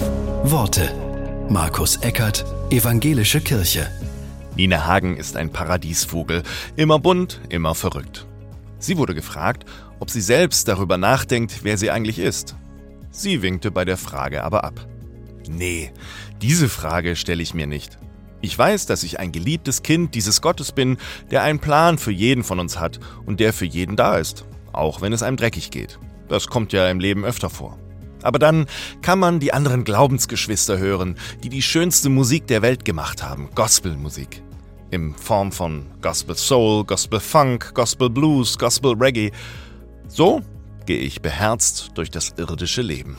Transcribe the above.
Worte. Markus Eckert, Evangelische Kirche. Nina Hagen ist ein Paradiesvogel, immer bunt, immer verrückt. Sie wurde gefragt, ob sie selbst darüber nachdenkt, wer sie eigentlich ist. Sie winkte bei der Frage aber ab. Nee, diese Frage stelle ich mir nicht. Ich weiß, dass ich ein geliebtes Kind dieses Gottes bin, der einen Plan für jeden von uns hat und der für jeden da ist, auch wenn es einem dreckig geht. Das kommt ja im Leben öfter vor. Aber dann kann man die anderen Glaubensgeschwister hören, die die schönste Musik der Welt gemacht haben, Gospelmusik. In Form von Gospel Soul, Gospel Funk, Gospel Blues, Gospel Reggae. So gehe ich beherzt durch das irdische Leben.